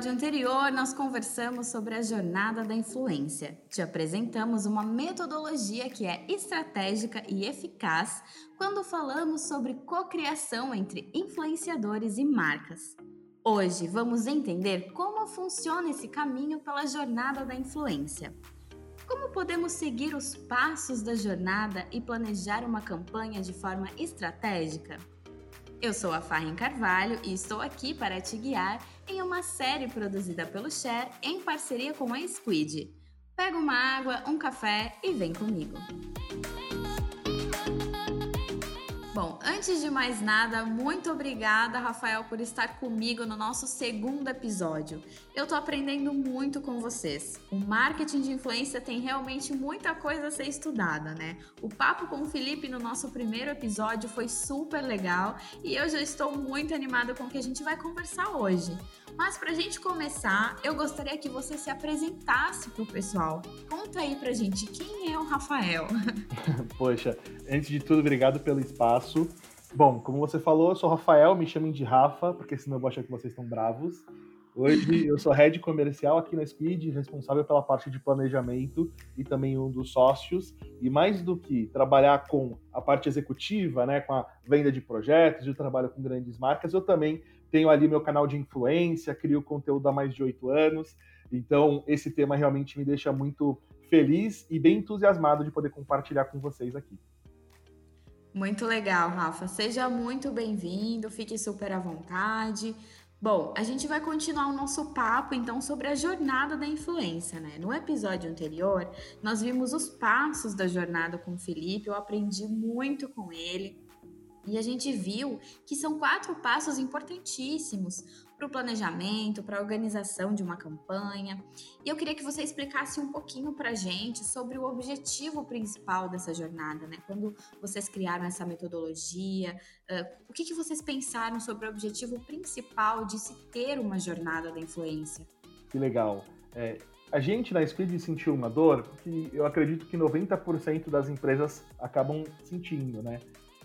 episódio anterior, nós conversamos sobre a jornada da influência. Te apresentamos uma metodologia que é estratégica e eficaz quando falamos sobre cocriação entre influenciadores e marcas. Hoje vamos entender como funciona esse caminho pela jornada da influência. Como podemos seguir os passos da jornada e planejar uma campanha de forma estratégica? Eu sou a Farren Carvalho e estou aqui para te guiar em uma série produzida pelo Share em parceria com a Squid. Pega uma água, um café e vem comigo. Bom, antes de mais nada, muito obrigada, Rafael, por estar comigo no nosso segundo episódio. Eu tô aprendendo muito com vocês. O marketing de influência tem realmente muita coisa a ser estudada, né? O papo com o Felipe no nosso primeiro episódio foi super legal e eu já estou muito animada com o que a gente vai conversar hoje. Mas para a gente começar, eu gostaria que você se apresentasse para o pessoal. Conta aí para a gente quem é o Rafael. Poxa, antes de tudo, obrigado pelo espaço. Bom, como você falou, eu sou Rafael, me chamem de Rafa, porque senão eu vou achar que vocês estão bravos. Hoje eu sou head comercial aqui na Speed, responsável pela parte de planejamento e também um dos sócios. E mais do que trabalhar com a parte executiva, né, com a venda de projetos, eu trabalho com grandes marcas, eu também tenho ali meu canal de influência, crio conteúdo há mais de oito anos. Então, esse tema realmente me deixa muito feliz e bem entusiasmado de poder compartilhar com vocês aqui. Muito legal, Rafa. Seja muito bem-vindo, fique super à vontade. Bom, a gente vai continuar o nosso papo então sobre a jornada da influência, né? No episódio anterior, nós vimos os passos da jornada com o Felipe, eu aprendi muito com ele. E a gente viu que são quatro passos importantíssimos para o planejamento, para a organização de uma campanha. E eu queria que você explicasse um pouquinho para a gente sobre o objetivo principal dessa jornada, né? Quando vocês criaram essa metodologia, uh, o que, que vocês pensaram sobre o objetivo principal de se ter uma jornada da influência? Que legal. É, a gente na Speed sentiu uma dor que eu acredito que 90% das empresas acabam sentindo, né?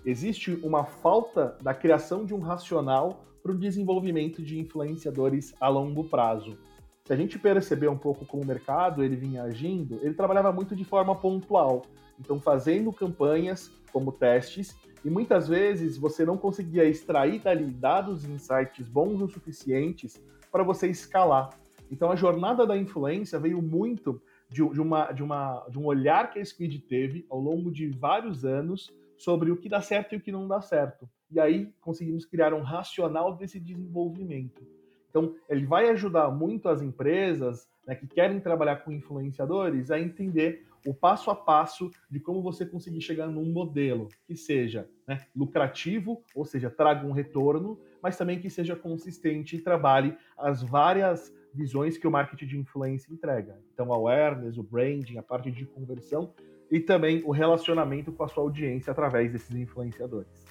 existe uma falta da criação de um racional para o desenvolvimento de influenciadores a longo prazo. Se a gente perceber um pouco como o mercado ele vinha agindo, ele trabalhava muito de forma pontual, então fazendo campanhas como testes, e muitas vezes você não conseguia extrair dali dados e insights bons o suficientes para você escalar. Então a jornada da influência veio muito de, de, uma, de, uma, de um olhar que a Speed teve ao longo de vários anos sobre o que dá certo e o que não dá certo. E aí conseguimos criar um racional desse desenvolvimento. Então, ele vai ajudar muito as empresas né, que querem trabalhar com influenciadores a entender o passo a passo de como você conseguir chegar num modelo que seja né, lucrativo, ou seja, traga um retorno, mas também que seja consistente e trabalhe as várias visões que o marketing de influência entrega. Então, awareness, o branding, a parte de conversão, e também o relacionamento com a sua audiência através desses influenciadores.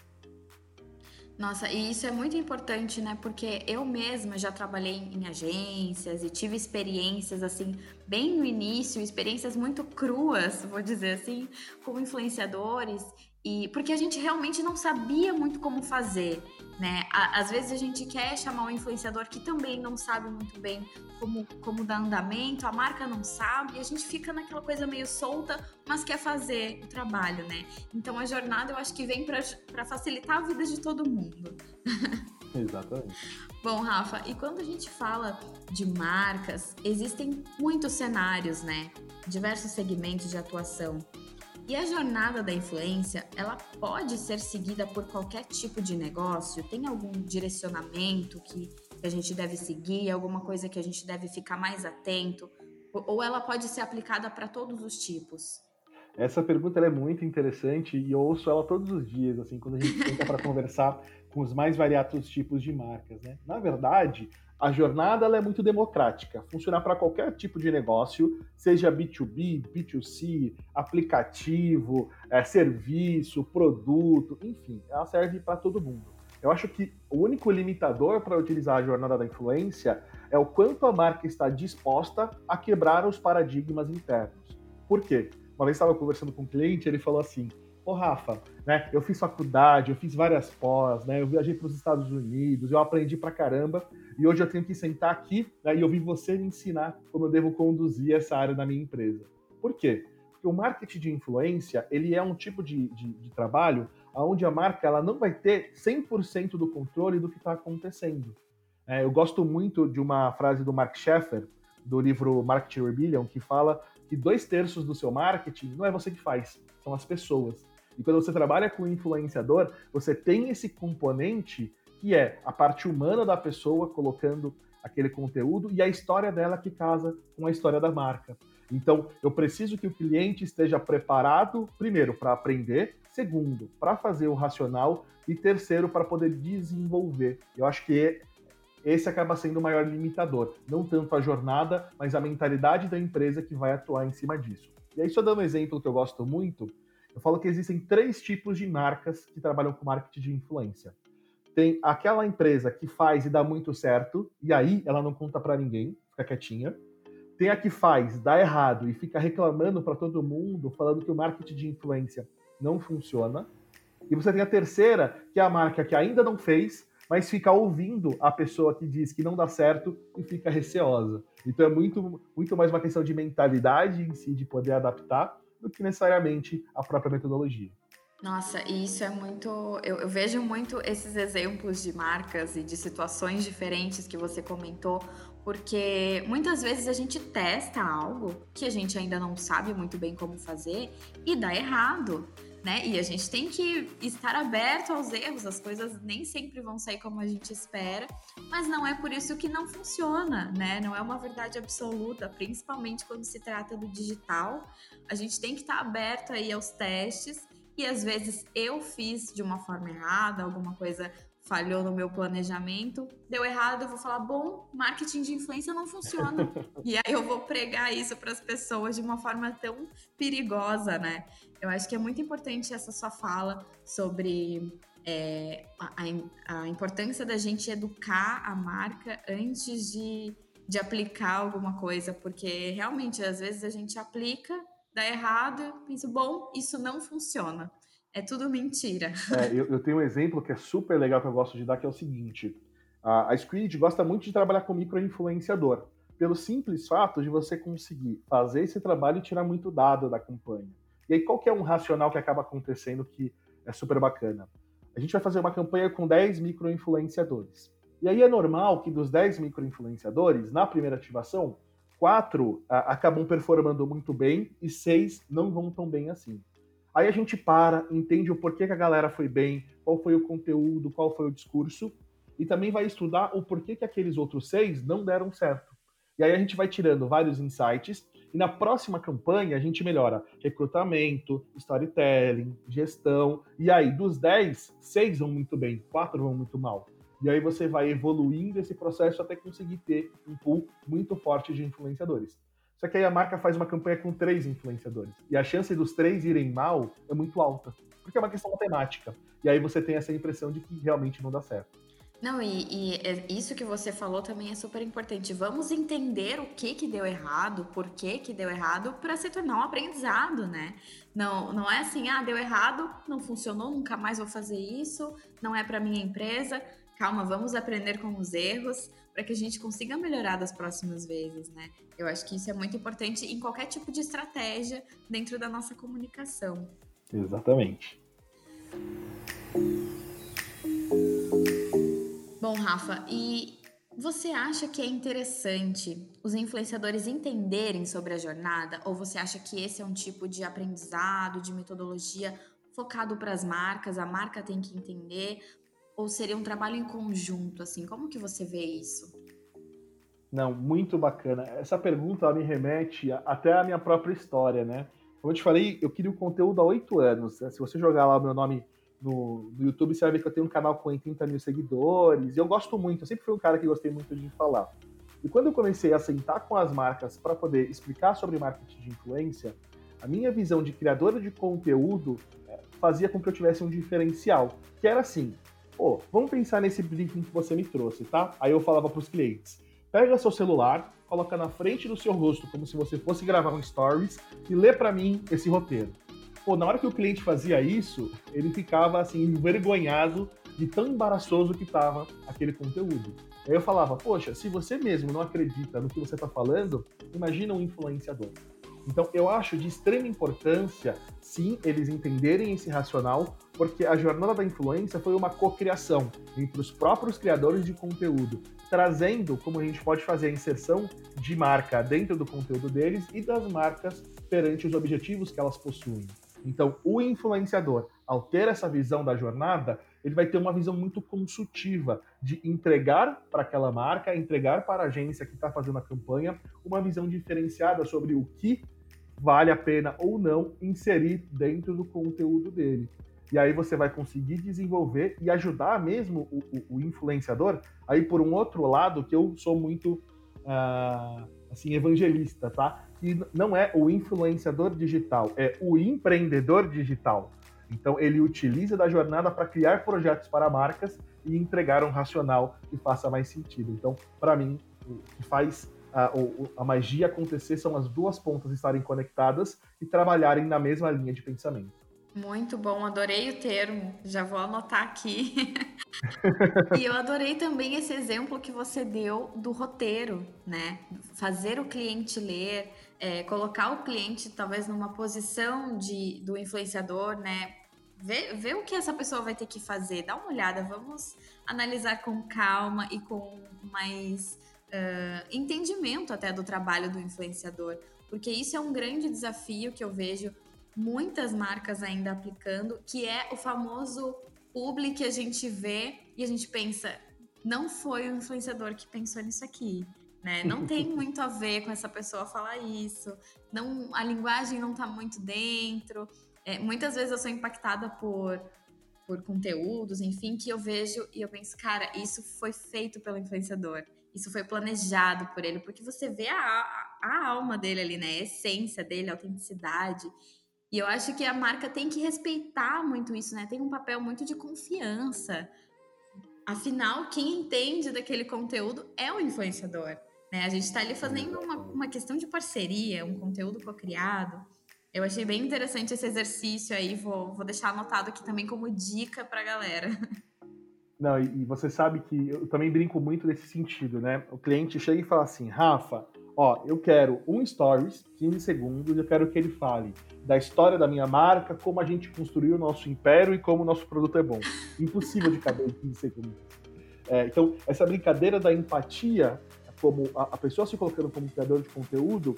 Nossa, e isso é muito importante, né? Porque eu mesma já trabalhei em agências e tive experiências assim, bem no início, experiências muito cruas, vou dizer assim, como influenciadores, e porque a gente realmente não sabia muito como fazer, né? Às vezes a gente quer chamar um influenciador que também não sabe muito bem como, como dar andamento, a marca não sabe, e a gente fica naquela coisa meio solta, mas quer fazer o trabalho, né? Então a jornada eu acho que vem para facilitar a vida de todo mundo. Exatamente. Bom, Rafa, e quando a gente fala de marcas, existem muitos cenários, né? Diversos segmentos de atuação. E a jornada da influência, ela pode ser seguida por qualquer tipo de negócio? Tem algum direcionamento que a gente deve seguir, alguma coisa que a gente deve ficar mais atento? Ou ela pode ser aplicada para todos os tipos? Essa pergunta é muito interessante e eu ouço ela todos os dias, assim, quando a gente tenta para conversar com os mais variados tipos de marcas, né? Na verdade, a jornada é muito democrática, funciona para qualquer tipo de negócio, seja B2B, B2C, aplicativo, é, serviço, produto, enfim, ela serve para todo mundo. Eu acho que o único limitador para utilizar a jornada da influência é o quanto a marca está disposta a quebrar os paradigmas internos. Por quê? Uma vez estava conversando com um cliente, ele falou assim: Ô, Rafa, né? Eu fiz faculdade, eu fiz várias pós, né? Eu viajei para os Estados Unidos, eu aprendi pra caramba, e hoje eu tenho que sentar aqui né, e ouvir você me ensinar como eu devo conduzir essa área da minha empresa. Por quê? Porque o marketing de influência, ele é um tipo de, de, de trabalho onde a marca ela não vai ter 100% do controle do que está acontecendo. É, eu gosto muito de uma frase do Mark Sheffer, do livro Marketing Rebellion, que fala que dois terços do seu marketing não é você que faz, são as pessoas. E quando você trabalha com influenciador, você tem esse componente que é a parte humana da pessoa colocando aquele conteúdo e a história dela que casa com a história da marca. Então, eu preciso que o cliente esteja preparado, primeiro, para aprender, segundo, para fazer o racional e terceiro, para poder desenvolver. Eu acho que esse acaba sendo o maior limitador. Não tanto a jornada, mas a mentalidade da empresa que vai atuar em cima disso. E aí, só dando um exemplo que eu gosto muito, eu falo que existem três tipos de marcas que trabalham com marketing de influência. Tem aquela empresa que faz e dá muito certo, e aí ela não conta para ninguém, fica quietinha. Tem a que faz, dá errado e fica reclamando para todo mundo, falando que o marketing de influência não funciona. E você tem a terceira, que é a marca que ainda não fez, mas fica ouvindo a pessoa que diz que não dá certo e fica receosa. Então é muito, muito mais uma questão de mentalidade em si, de poder adaptar, do que necessariamente a própria metodologia. Nossa, e isso é muito. Eu, eu, vejo muito esses exemplos de marcas e de situações diferentes que você comentou, porque muitas vezes a gente testa algo que a gente ainda não sabe muito bem como fazer e dá errado. Né? E a gente tem que estar aberto aos erros, as coisas nem sempre vão sair como a gente espera, mas não é por isso que não funciona, né? Não é uma verdade absoluta, principalmente quando se trata do digital. A gente tem que estar aberto aí aos testes e às vezes eu fiz de uma forma errada, alguma coisa falhou no meu planejamento, deu errado, eu vou falar, bom, marketing de influência não funciona. e aí eu vou pregar isso para as pessoas de uma forma tão perigosa, né? Eu acho que é muito importante essa sua fala sobre é, a, a, importância da gente educar a marca antes de, de aplicar alguma coisa, porque realmente às vezes a gente aplica, dá errado, pensa, bom, isso não funciona. É tudo mentira. É, eu, eu, tenho um exemplo que é super legal que eu gosto de dar, que é o seguinte. A, a Squid gosta muito de trabalhar com microinfluenciador, pelo simples fato de você conseguir fazer esse trabalho e tirar muito dado da campanha. E aí, qual que é um racional que acaba acontecendo que é super bacana? A gente vai fazer uma campanha com 10 microinfluenciadores. E aí é normal que dos 10 microinfluenciadores, na primeira ativação, quatro acabam performando muito bem e seis não vão tão bem assim. Aí a gente para, entende o porquê que a galera foi bem, qual foi o conteúdo, qual foi o discurso, e também vai estudar o porquê que aqueles outros seis não deram certo. E aí a gente vai tirando vários insights, e na próxima campanha a gente melhora recrutamento, storytelling, gestão, e aí dos 10, seis vão muito bem, quatro vão muito mal. E aí você vai evoluindo esse processo até conseguir ter um pool muito forte de influenciadores. Só que aí a marca faz uma campanha com três influenciadores. E a chance dos três irem mal é muito alta. Porque é uma questão matemática. E aí você tem essa impressão de que realmente não dá certo. Não, e, e é isso que você falou também é super importante. Vamos entender o que que deu errado, por que que deu errado, para se tornar um aprendizado, né? Não, não é assim, ah, deu errado, não funcionou, nunca mais vou fazer isso, não é para minha empresa. Calma, vamos aprender com os erros para que a gente consiga melhorar das próximas vezes, né? Eu acho que isso é muito importante em qualquer tipo de estratégia dentro da nossa comunicação. Exatamente. Bom, Rafa, e você acha que é interessante os influenciadores entenderem sobre a jornada? Ou você acha que esse é um tipo de aprendizado, de metodologia focado para as marcas? A marca tem que entender? Ou seria um trabalho em conjunto, assim? Como que você vê isso? Não, muito bacana. Essa pergunta me remete até à minha própria história, né? Como eu te falei, eu queria o conteúdo há oito anos. Né? Se você jogar lá o meu nome no, no, YouTube, você vai ver que eu tenho um canal com 80 mil seguidores. E eu gosto muito, eu sempre fui um cara que gostei muito de falar. E quando eu comecei a sentar com as marcas para poder explicar sobre marketing de influência, a minha visão de criadora de conteúdo é, fazia com que eu tivesse um diferencial, que era assim, pô, vamos pensar nesse briefing que você me trouxe, tá? Aí eu falava para os clientes, pega seu celular, coloca na frente do seu rosto como se você fosse gravar um stories e lê para mim esse roteiro. pô, na hora que o cliente fazia isso, ele ficava assim, envergonhado de tão embaraçoso que estava aquele conteúdo. Aí eu falava, poxa, se você mesmo não acredita no que você está falando, imagina um influenciador. Então, eu acho de extrema importância, sim, eles entenderem esse racional, porque a jornada da influência foi uma cocriação entre os próprios criadores de conteúdo, trazendo como a gente pode fazer a inserção de marca dentro do conteúdo deles e das marcas perante os objetivos que elas possuem. Então, o influenciador, ao ter essa visão da jornada, ele vai ter uma visão muito consultiva de entregar para aquela marca, entregar para a agência que está fazendo a campanha, uma visão diferenciada sobre o que vale a pena ou não inserir dentro do conteúdo dele. E aí você vai conseguir desenvolver e ajudar mesmo o, o, o influenciador. Aí por um outro lado, que eu sou muito uh, assim evangelista, tá? Que não é o influenciador digital, é o empreendedor digital. Então ele utiliza da jornada para criar projetos para marcas e entregar um racional que faça mais sentido. Então, para mim, que faz a, a magia acontecer são as duas pontas estarem conectadas e trabalharem na mesma linha de pensamento. Muito bom, adorei o termo, já vou anotar aqui. e eu adorei também esse exemplo que você deu do roteiro, né? Fazer o cliente ler, é, colocar o cliente talvez numa posição de, do influenciador, né? Ver, ver o que essa pessoa vai ter que fazer, dá uma olhada, vamos analisar com calma e com mais uh, entendimento até do trabalho do influenciador, porque isso é um grande desafio que eu vejo muitas marcas ainda aplicando, que é o famoso publi que a gente vê e a gente pensa, não foi o influenciador que pensou nisso aqui. Né? Não tem muito a ver com essa pessoa falar isso, não, a linguagem não está muito dentro. É, muitas vezes eu sou impactada por, por conteúdos, enfim, que eu vejo e eu penso, cara, isso foi feito pelo influenciador isso foi planejado por ele, porque você vê a, a alma dele ali, né? A essência dele, a autenticidade. E eu acho que a marca tem que respeitar muito isso, né? Tem um papel muito de confiança. Afinal, quem entende daquele conteúdo é o influenciador. Né? A gente está ali fazendo uma, uma questão de parceria, um conteúdo co-criado. Eu achei bem interessante esse exercício aí, vou, vou deixar anotado aqui também como dica para a galera. Não, e, você sabe que eu também brinco muito nesse sentido, né? O cliente chega e fala assim, Rafa, ó, eu quero um stories, 15 segundos, eu quero que ele fale da história da minha marca, como a gente construiu o nosso império e como o nosso produto é bom. Impossível de caber em 15 segundos. É, então, essa brincadeira da empatia, como a, a pessoa se colocando como criador de conteúdo,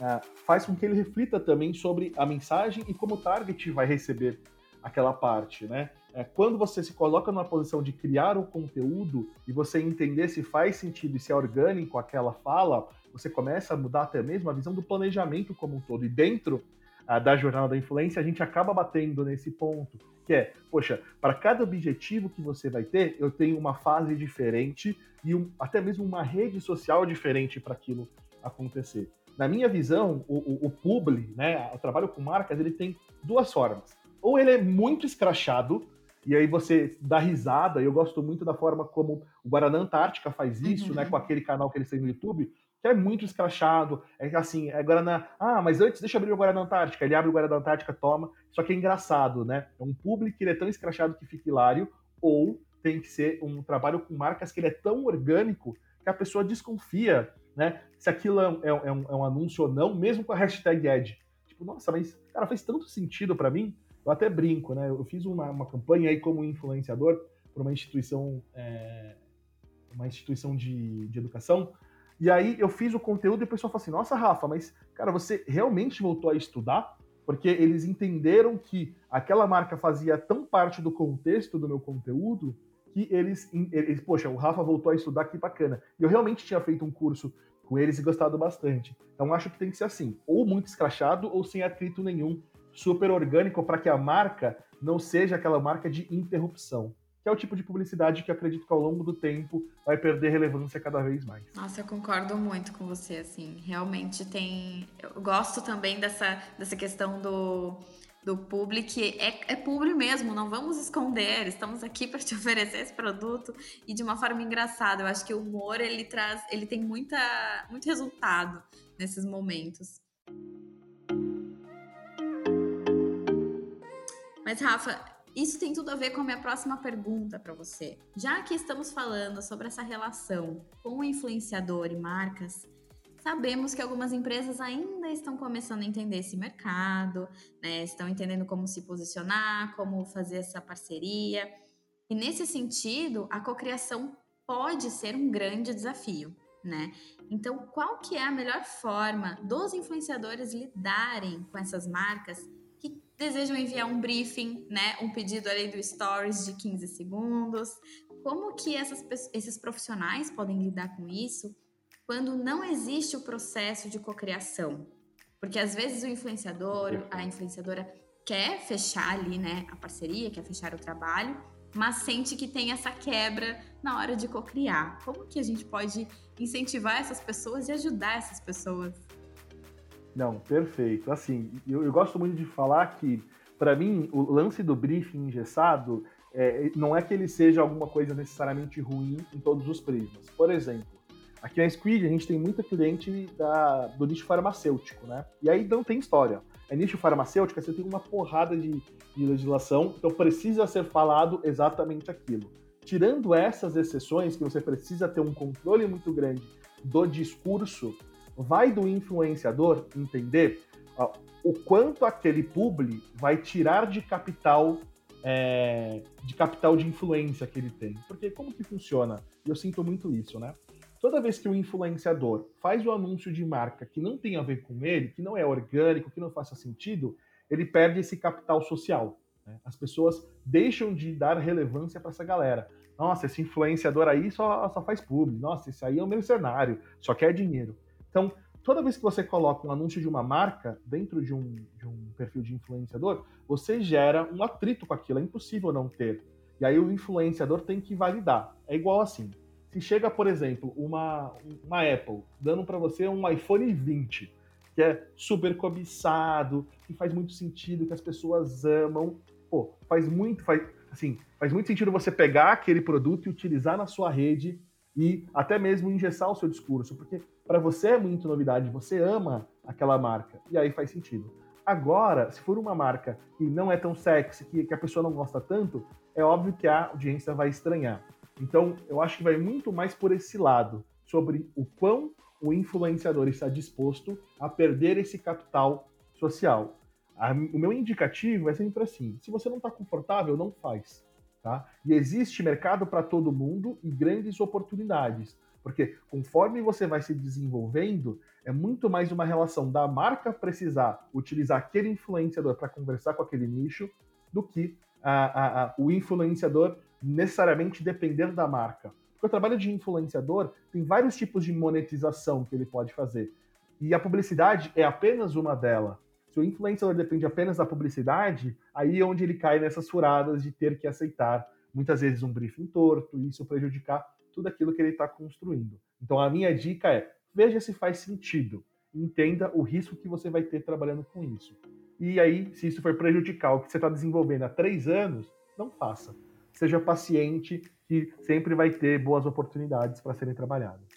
é, faz com que ele reflita também sobre a mensagem e como o target vai receber aquela parte, né? É, quando você se coloca numa posição de criar o conteúdo e você entender se faz sentido e se é orgânico aquela fala, você começa a mudar até mesmo a visão do planejamento como um todo. E dentro ah, da jornada da influência, a gente acaba batendo nesse ponto, que é, poxa, para cada objetivo que você vai ter, eu tenho uma fase diferente e um, até mesmo uma rede social diferente para aquilo acontecer. Na minha visão, o, o, o publi, né, o trabalho com marcas, ele tem duas formas. Ou ele é muito escrachado, e aí você dá risada, e eu gosto muito da forma como o Guaraná Antártica faz isso, né, uhum. né, com aquele canal que eles têm no YouTube, que é muito escrachado, é assim, é Guaraná, ah, mas antes deixa eu abrir o Guaraná Antártica, ele abre o Guaraná Antártica, toma, só que é engraçado, né, é um público que ele é tão escrachado que fica hilário, ou tem que ser um trabalho com marcas que ele é tão orgânico que a pessoa desconfia, né, se aquilo é um, é um, é um anúncio ou não, mesmo com a hashtag ad. Tipo, nossa, mas, cara, faz tanto sentido para mim, eu até brinco, né? Eu fiz uma, uma campanha aí como influenciador para uma instituição, é, uma instituição de, de educação. E aí eu fiz o conteúdo e o pessoal falou assim: Nossa, Rafa, mas cara, você realmente voltou a estudar? Porque eles entenderam que aquela marca fazia tão parte do contexto do meu conteúdo que eles, eles poxa, o Rafa voltou a estudar, que bacana. E eu realmente tinha feito um curso com eles e gostado bastante. Então acho que tem que ser assim, ou muito escrachado ou sem atrito nenhum super orgânico para que a marca não seja aquela marca de interrupção. Que é o tipo de publicidade que acredito que ao longo do tempo vai perder relevância cada vez mais. Nossa, eu concordo muito com você, assim. Realmente tem. Eu gosto também dessa, dessa questão do, do público. É, é público mesmo, não vamos esconder. Estamos aqui para te oferecer esse produto e de uma forma engraçada. Eu acho que o humor ele traz, ele tem muita, muito resultado nesses momentos. Mas, Rafa, isso tem tudo a ver com a minha próxima pergunta para você. Já que estamos falando sobre essa relação com o influenciador e marcas, sabemos que algumas empresas ainda estão começando a entender esse mercado, né? estão entendendo como se posicionar, como fazer essa parceria. E nesse sentido, a cocriação pode ser um grande desafio, né? Então, qual que é a melhor forma dos influenciadores lidarem com essas marcas desejam enviar um briefing, né, um pedido ali do stories de 15 segundos? Como que essas, esses profissionais podem lidar com isso quando não existe o processo de cocriação? Porque às vezes o influenciador, a influenciadora quer fechar ali, né, a parceria, quer fechar o trabalho, mas sente que tem essa quebra na hora de cocriar. Como que a gente pode incentivar essas pessoas e ajudar essas pessoas? Não, perfeito. Assim, eu, eu gosto muito de falar que, para mim, o lance do briefing engessado é, não é que ele seja alguma coisa necessariamente ruim em todos os prismas. Por exemplo, aqui na Squid a gente tem muita cliente da, do nicho farmacêutico, né? E aí não tem história é nicho farmacêutico, você tem uma porrada de, de legislação, então precisa ser falado exatamente aquilo. Tirando essas exceções, que você precisa ter um controle muito grande do discurso, vai do influenciador entender ó, o quanto aquele publi vai tirar de capital é, de capital de influência que ele tem. Porque como que funciona? Eu sinto muito isso, né? toda vez que o influenciador faz o anúncio de marca que não tem a ver com ele, que não é orgânico, que não faça sentido, ele perde esse capital social. Né? As pessoas deixam de dar relevância para essa galera. Nossa, esse influenciador aí só, só faz pub. Nossa, esse aí é um mercenário, só quer dinheiro. Então, toda vez que você coloca um anúncio de uma marca dentro de um, de um perfil de influenciador, você gera um atrito com aquilo. É impossível não ter. E aí o influenciador tem que validar. É igual assim. Se chega, por exemplo, uma, uma Apple dando para você um iPhone 20, que é super cobiçado, que faz muito sentido, que as pessoas amam, pô, faz muito, faz, assim, faz muito sentido você pegar aquele produto e utilizar na sua rede e até mesmo engessar o seu discurso, porque para você é muito novidade, você ama aquela marca, e aí faz sentido. Agora, se for uma marca que não é tão sexy, que, que a pessoa não gosta tanto, é óbvio que a audiência vai estranhar. Então, eu acho que vai muito mais por esse lado, sobre o quão o influenciador está disposto a perder esse capital social. A, o meu indicativo é sempre assim: se você não está confortável, não faz. Tá? E existe mercado para todo mundo e grandes oportunidades. Porque conforme você vai se desenvolvendo, é muito mais uma relação da marca precisar utilizar aquele influenciador para conversar com aquele nicho do que a, a, a, o influenciador necessariamente depender da marca. Porque o trabalho de influenciador tem vários tipos de monetização que ele pode fazer. E a publicidade é apenas uma delas. Se o influenciador depende apenas da publicidade, aí é onde ele cai nessas furadas de ter que aceitar muitas vezes um briefing torto e isso prejudicar tudo aquilo que ele está construindo. Então a minha dica é: veja se faz sentido, entenda o risco que você vai ter trabalhando com isso. E aí, se isso for prejudicar o que você está desenvolvendo há três anos, não faça seja paciente, que sempre vai ter boas oportunidades para serem trabalhadas.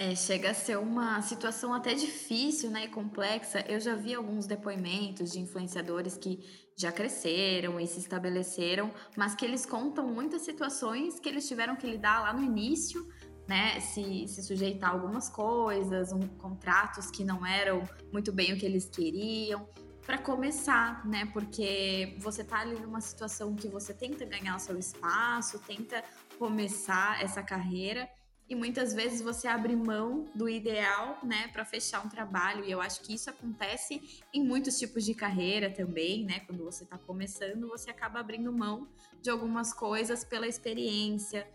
É, chega a ser uma situação até difícil né, e complexa. Eu já vi alguns depoimentos de influenciadores que já cresceram e se estabeleceram, mas que eles contam muitas situações que eles tiveram que lidar lá no início, né? Se, se sujeitar a algumas coisas, um, contratos que não eram muito bem o que eles queriam para começar, né? Porque você tá ali numa situação que você tenta ganhar o seu espaço, tenta começar essa carreira e muitas vezes você abre mão do ideal, né, para fechar um trabalho. E eu acho que isso acontece em muitos tipos de carreira também, né? Quando você está começando, você acaba abrindo mão de algumas coisas pela experiência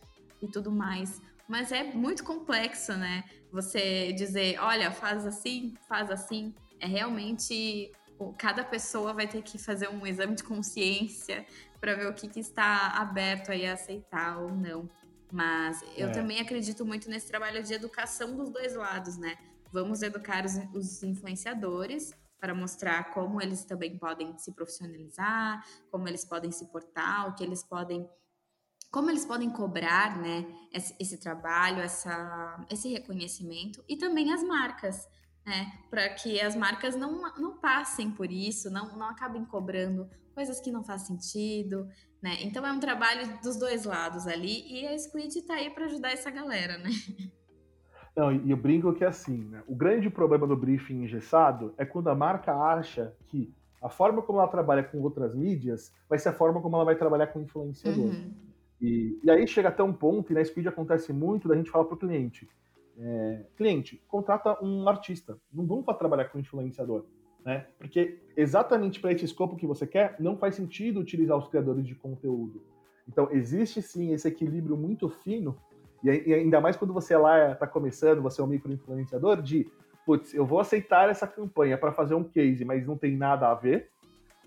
e tudo mais. Mas é muito complexo, né? Você dizer, olha, faz assim, faz assim. É realmente cada pessoa vai ter que fazer um exame de consciência para ver o que, que, está aberto aí a aceitar ou não. Mas eu é. também acredito muito nesse trabalho de educação dos dois lados, né? Vamos educar os, os influenciadores para mostrar como eles também podem se profissionalizar, como eles podem se portar, o que eles podem como eles podem cobrar né, esse, esse trabalho, essa, esse reconhecimento, e também as marcas né? Para que as marcas não, não passem por isso, não, não acabem cobrando coisas que não faz sentido, né? Então é um trabalho dos dois lados ali e a Squid está aí para ajudar essa galera, né? Não, e eu brinco que é assim, né? O grande problema do briefing engessado é quando a marca acha que a forma como ela trabalha com outras mídias vai ser a forma como ela vai trabalhar com o influenciador. Uhum. E, e, aí chega até um ponto, e na Speed acontece muito, da gente falar para o cliente, é, cliente, contrata um artista, não vamos para trabalhar com influenciador, né? Porque exatamente para esse escopo que você quer, não faz sentido utilizar os criadores de conteúdo. Então existe sim esse equilíbrio muito fino e ainda mais quando você lá está começando, você é um micro-influenciador, de, putz, eu vou aceitar essa campanha para fazer um case, mas não tem nada a ver,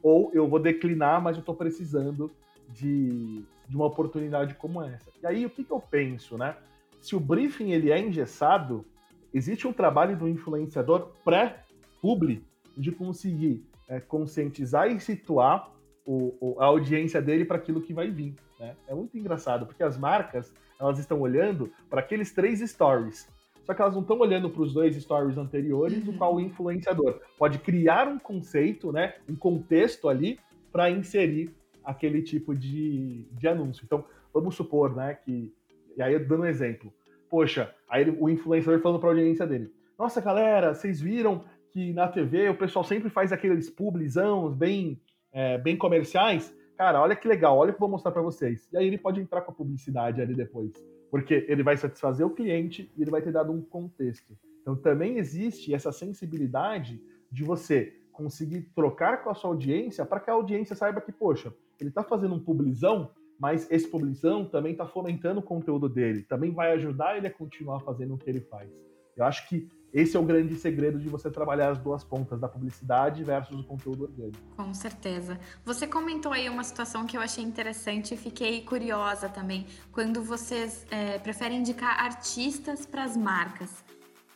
ou eu vou declinar, mas eu estou precisando de, de uma oportunidade como essa. E aí, o que, que eu penso, né? Se o briefing ele é engessado, existe um trabalho do influenciador pré-publi de conseguir é, conscientizar e situar o, o, a audiência dele para aquilo que vai vir. Né? É muito engraçado, porque as marcas elas estão olhando para aqueles três stories. Só que elas não estão olhando para os dois stories anteriores, uhum. do qual o influenciador pode criar um conceito, né, um contexto ali para inserir aquele tipo de, de anúncio. Então, vamos supor, né, que e aí dando um exemplo. Poxa, aí o influenciador falando para a audiência dele: "Nossa, galera, vocês viram que na TV o pessoal sempre faz aqueles publizão bem é, bem comerciais? cara, olha que legal, olha o que eu vou mostrar para vocês. E aí ele pode entrar com a publicidade ali depois, porque ele vai satisfazer o cliente e ele vai ter dado um contexto. Então também existe essa sensibilidade de você conseguir trocar com a sua audiência para que a audiência saiba que, poxa, ele está fazendo um publizão, mas esse publizão também está fomentando o conteúdo dele, também vai ajudar ele a continuar fazendo o que ele faz. Eu acho que esse é o grande segredo de você trabalhar as duas pontas da publicidade versus o conteúdo orgânico. Com certeza. Você comentou aí uma situação que eu achei interessante e fiquei curiosa também. Quando vocês é, preferem indicar artistas para as marcas.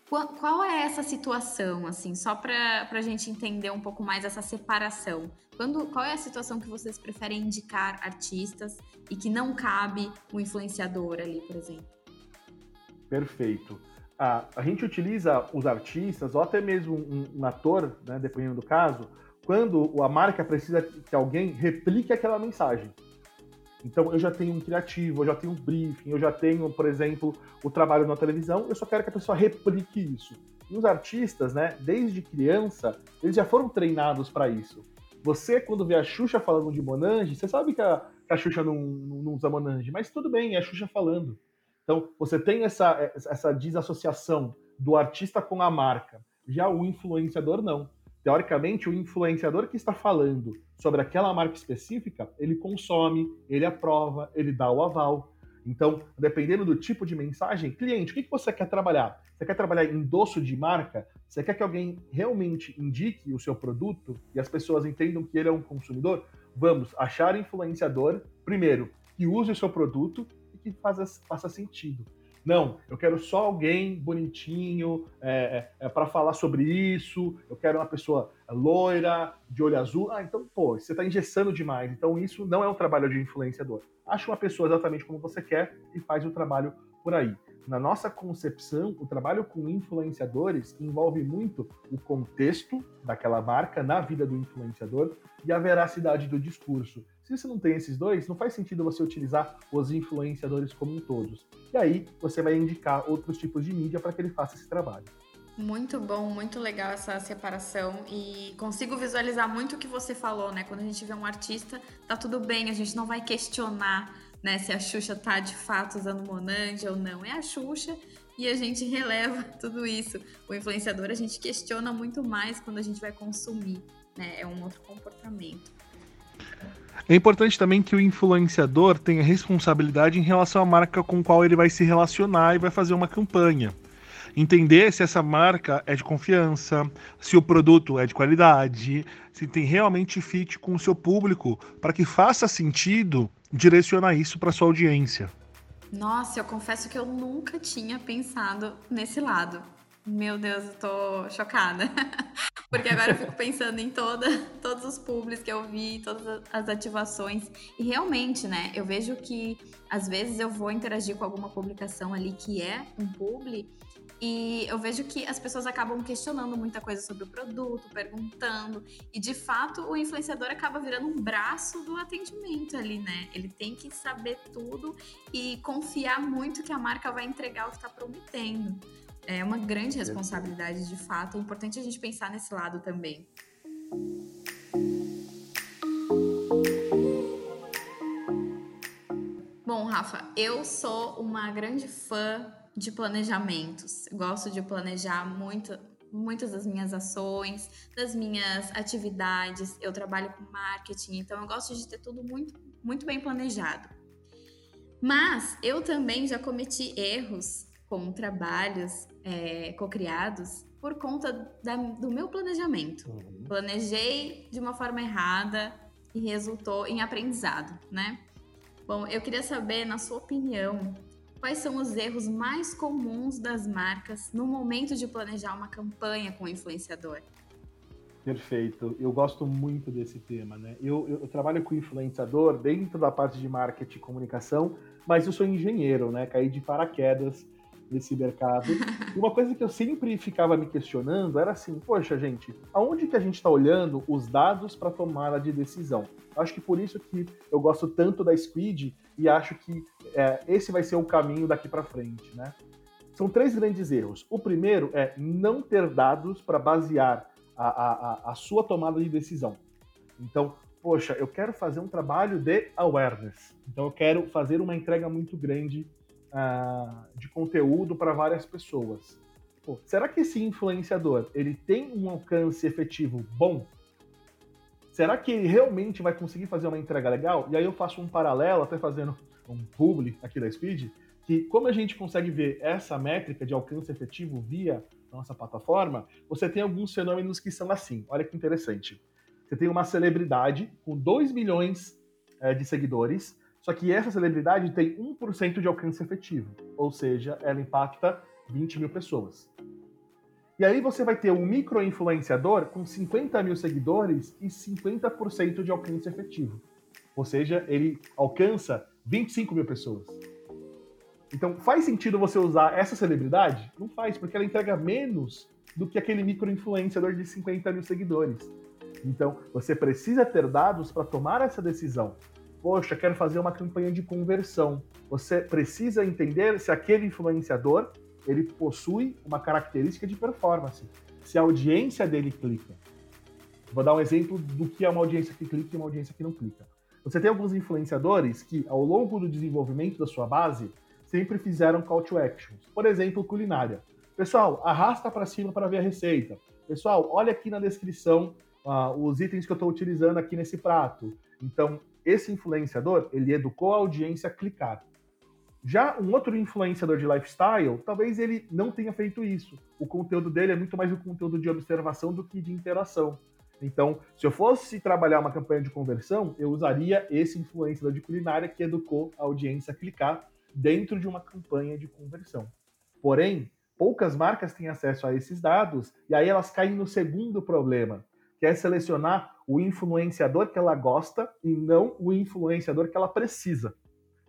Qual, qual, é essa situação, assim, só para a gente entender um pouco mais essa separação? Quando, qual é a situação que vocês preferem indicar artistas e que não cabe o influenciador ali, por exemplo? Perfeito a, a gente utiliza os artistas, ou até mesmo um, um ator, né, dependendo do caso, quando a marca precisa que alguém replique aquela mensagem. Então, eu já tenho um criativo, eu já tenho um briefing, eu já tenho, por exemplo, o trabalho na televisão, eu só quero que a pessoa replique isso. E os artistas, né, desde criança, eles já foram treinados para isso. Você, quando vê a Xuxa falando de Monange, você sabe que a, que a Xuxa não, não, usa Monange, mas tudo bem, é a Xuxa falando. Então, você tem essa, essa desassociação do artista com a marca. Já o influenciador, não. Teoricamente, o influenciador que está falando sobre aquela marca específica, ele consome, ele aprova, ele dá o aval. Então, dependendo do tipo de mensagem, cliente, o que, você quer trabalhar? Você quer trabalhar endosso de marca? Você quer que alguém realmente indique o seu produto e as pessoas entendam que ele é um consumidor? Vamos achar influenciador, primeiro, que use o seu produto que faça, faça sentido. Não, eu quero só alguém bonitinho é, é, é para falar sobre isso. Eu quero uma pessoa loira, de olho azul. Ah, então, pô, você está engessando demais. Então, isso não é um trabalho de influenciador. Acha uma pessoa exatamente como você quer e faz o trabalho por aí. Na nossa concepção, o trabalho com influenciadores envolve muito o contexto daquela marca na vida do influenciador e a veracidade do discurso. Se você não tem esses dois, não faz sentido você utilizar os influenciadores como um todos. E aí você vai indicar outros tipos de mídia para que ele faça esse trabalho. Muito bom, muito legal essa separação e consigo visualizar muito o que você falou, né? Quando a gente vê um artista, tá tudo bem, a gente não vai questionar, né, se a Xuxa tá de fato usando Monange ou não. É a Xuxa e a gente releva tudo isso. O influenciador a gente questiona muito mais quando a gente vai consumir, né? É um outro comportamento. É importante também que o influenciador tenha responsabilidade em relação à marca com qual ele vai se relacionar e vai fazer uma campanha. Entender se essa marca é de confiança, se o produto é de qualidade, se tem realmente fit com o seu público, para que faça sentido direcionar isso para sua audiência. Nossa, eu confesso que eu nunca tinha pensado nesse lado. Meu Deus, eu tô chocada. Porque agora eu fico pensando em toda, todos os publis que eu vi, todas as ativações. E realmente, né, eu vejo que às vezes eu vou interagir com alguma publicação ali que é um publi E eu vejo que as pessoas acabam questionando muita coisa sobre o produto, perguntando. E de fato, o influenciador acaba virando um braço do atendimento ali, né? Ele tem que saber tudo e confiar muito que a marca vai entregar o que está prometendo. É uma grande responsabilidade, de fato. É importante a gente pensar nesse lado também. Bom, Rafa, eu sou uma grande fã de planejamentos. Gosto de planejar muito, muitas das minhas ações, das minhas atividades. Eu trabalho com marketing, então eu gosto de ter tudo muito, muito bem planejado. Mas eu também já cometi erros com trabalhos é, cocriados por conta da, do meu planejamento. Uhum. Planejei de uma forma errada e resultou em aprendizado, né? Bom, eu queria saber, na sua opinião, quais são os erros mais comuns das marcas no momento de planejar uma campanha com o influenciador? Perfeito. Eu gosto muito desse tema, né? Eu, eu, eu, trabalho com influenciador dentro da parte de marketing e comunicação, mas eu sou engenheiro, né? Caí de paraquedas nesse mercado. E uma coisa que eu sempre ficava me questionando era assim, poxa, gente, aonde que a gente está olhando os dados para tomada de decisão? Acho que por isso que eu gosto tanto da Squid e acho que é, esse vai ser o caminho daqui para frente, né? São três grandes erros. O primeiro é não ter dados para basear a, a, a sua tomada de decisão. Então, poxa, eu quero fazer um trabalho de awareness. Então, eu quero fazer uma entrega muito grande uh, de conteúdo para várias pessoas. Pô, será que esse influenciador ele tem um alcance efetivo bom? Será que ele realmente vai conseguir fazer uma entrega legal? E aí eu faço um paralelo, até fazendo um publi aqui da Speed, que como a gente consegue ver essa métrica de alcance efetivo via nossa plataforma, você tem alguns fenômenos que são assim. Olha que interessante. Você tem uma celebridade com 2 milhões é, de seguidores só que essa celebridade tem 1% de alcance efetivo, ou seja, ela impacta 20 mil pessoas. E aí você vai ter um micro-influenciador com 50 mil seguidores e 50% de alcance efetivo. Ou seja, ele alcança 25 mil pessoas. Então, faz sentido você usar essa celebridade? Não faz, porque ela entrega menos do que aquele micro-influenciador de 50 mil seguidores. Então, você precisa ter dados para tomar essa decisão poxa, quero fazer uma campanha de conversão. Você precisa entender se aquele influenciador ele possui uma característica de performance. Se a audiência dele clica. Vou dar um exemplo do que é uma audiência que clica e uma audiência que não clica. Você tem alguns influenciadores que, ao longo do desenvolvimento da sua base, sempre fizeram call to actions. Por exemplo, culinária. Pessoal, arrasta para cima para ver a receita. Pessoal, olha aqui na descrição uh, os itens que eu estou utilizando aqui nesse prato. Então, esse influenciador, ele educou a audiência a clicar. Já um outro influenciador de lifestyle, talvez ele não tenha feito isso. O conteúdo dele é muito mais um conteúdo de observação do que de interação. Então, se eu fosse trabalhar uma campanha de conversão, eu usaria esse influenciador de culinária que educou a audiência a clicar dentro de uma campanha de conversão. Porém, poucas marcas têm acesso a esses dados e aí elas caem no segundo problema, que é selecionar o influenciador que ela gosta e não o influenciador que ela precisa.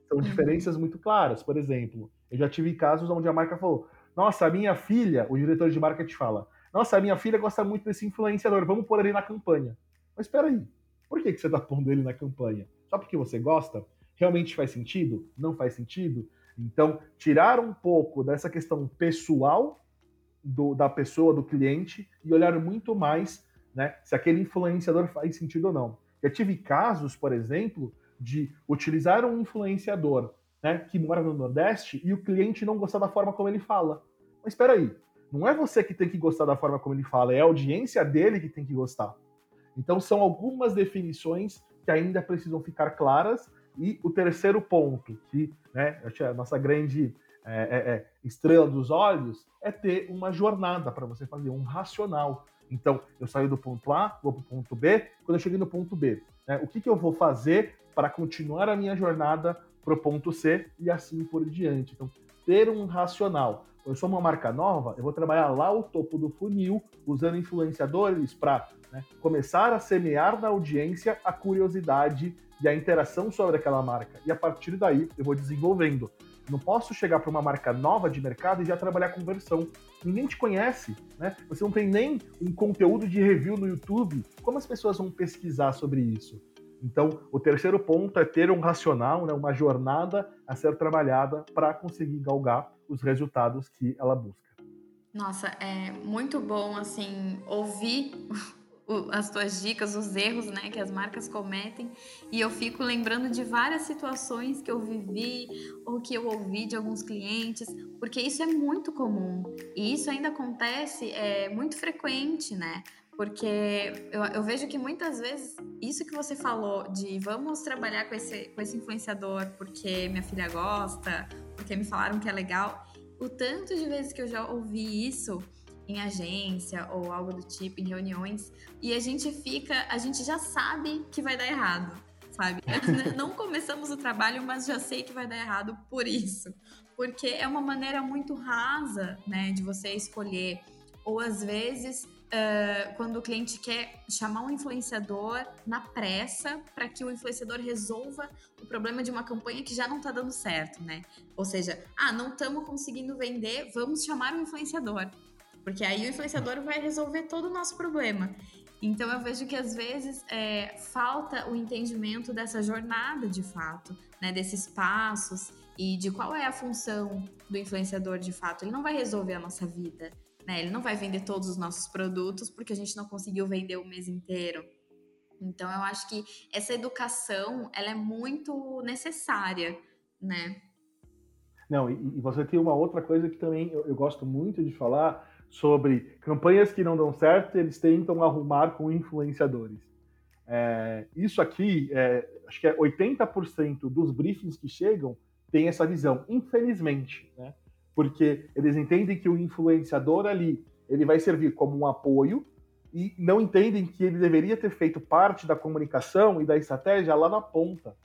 São uhum. diferenças muito claras. Por exemplo, eu já tive casos onde a marca falou: Nossa, minha filha, o diretor de marketing fala: Nossa, a minha filha gosta muito desse influenciador, vamos pôr ele na campanha. Mas espera aí, por que, que você está pondo ele na campanha? Só porque você gosta? Realmente faz sentido? Não faz sentido? Então, tirar um pouco dessa questão pessoal do, da pessoa, do cliente, e olhar muito mais né? Se aquele influenciador faz sentido ou não. Eu tive casos, por exemplo, de utilizar um influenciador né, que mora no Nordeste e o cliente não gostar da forma como ele fala. Mas espera aí, não é você que tem que gostar da forma como ele fala, é a audiência dele que tem que gostar. Então são algumas definições que ainda precisam ficar claras. E o terceiro ponto, que né, a nossa grande é, é, é, estrela dos olhos, é ter uma jornada para você fazer, um racional. Então, eu saio do ponto A, vou para o ponto B. Quando eu cheguei no ponto B, né, o que, que eu vou fazer para continuar a minha jornada para o ponto C e assim por diante. Então, ter um racional. Eu sou uma marca nova, eu vou trabalhar lá o topo do funil, usando influenciadores para né, começar a semear na audiência a curiosidade e a interação sobre aquela marca. E a partir daí, eu vou desenvolvendo Não posso chegar para uma marca nova de mercado e já trabalhar conversão. Ninguém te conhece, né? Você não tem nem um conteúdo de review no YouTube. Como as pessoas vão pesquisar sobre isso? Então, o terceiro ponto é ter um racional, né, uma jornada a ser trabalhada para conseguir galgar os resultados que ela busca. Nossa, é muito bom assim ouvir as tuas dicas, os erros, né, que as marcas cometem, e eu fico lembrando de várias situações que eu vivi ou que eu ouvi de alguns clientes, porque isso é muito comum e isso ainda acontece é muito frequente, né? Porque eu, eu, vejo que muitas vezes isso que você falou de vamos trabalhar com esse, com esse influenciador porque minha filha gosta, porque me falaram que é legal. O tanto de vezes que eu já ouvi isso em agência ou algo do tipo, em reuniões, e a gente fica, a gente já sabe que vai dar errado, sabe? Não começamos o trabalho, mas já sei que vai dar errado por isso. Porque é uma maneira muito rasa, né, de você escolher. Ou às vezes uh, quando o cliente quer chamar um influenciador na pressa para que o influenciador resolva o problema de uma campanha que já não está dando certo, né? Ou seja, ah, não estamos conseguindo vender, vamos chamar um influenciador. Porque aí o influenciador vai resolver todo o nosso problema. Então eu vejo que às vezes é, falta o entendimento dessa jornada de fato, né? Desses passos e de qual é a função do influenciador de fato. Ele não vai resolver a nossa vida. Né? Ele não vai vender todos os nossos produtos porque a gente não conseguiu vender o mês inteiro. Então eu acho que essa educação ela é muito necessária, né? Não, e, e você tem uma outra coisa que também eu, eu, gosto muito de falar sobre campanhas que não dão certo, eles tentam arrumar com influenciadores. É, isso aqui, é, acho que é 80% dos briefings que chegam tem essa visão, infelizmente, né? porque eles entendem que o influenciador ali ele vai servir como um apoio e não entendem que ele deveria ter feito parte da comunicação e da estratégia lá na ponta.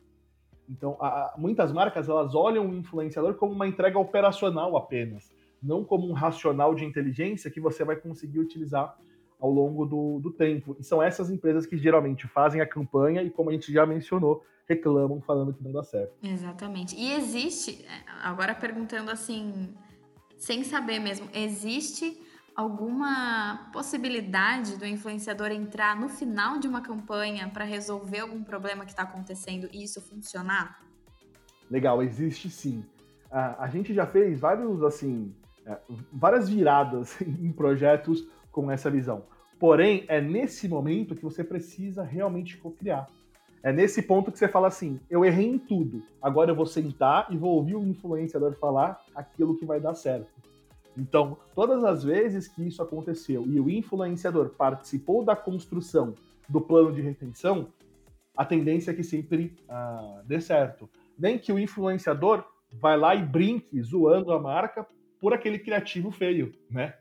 Então, a, muitas marcas elas olham o influenciador como uma entrega operacional apenas, não como um racional de inteligência que você vai conseguir utilizar ao longo do, do tempo. E são essas empresas que geralmente fazem a campanha e, como a gente já mencionou, reclamam falando que não dá certo. Exatamente. E existe, agora perguntando assim, sem saber mesmo, existe alguma possibilidade do influenciador entrar no final de uma campanha para resolver algum problema que está acontecendo e isso funcionar? Legal, existe sim. a gente já fez vários, assim, é, várias viradas em projetos com essa visão. Porém, é nesse momento que você precisa realmente co-criar. É nesse ponto que você fala assim: eu errei em tudo, agora eu vou sentar e vou ouvir o influenciador falar aquilo que vai dar certo. Então, todas as vezes que isso aconteceu e o influenciador participou da construção do plano de retenção, a tendência é que sempre ah, dê certo. Nem que o influenciador vai lá e brinque zoando a marca por aquele criativo feio, né?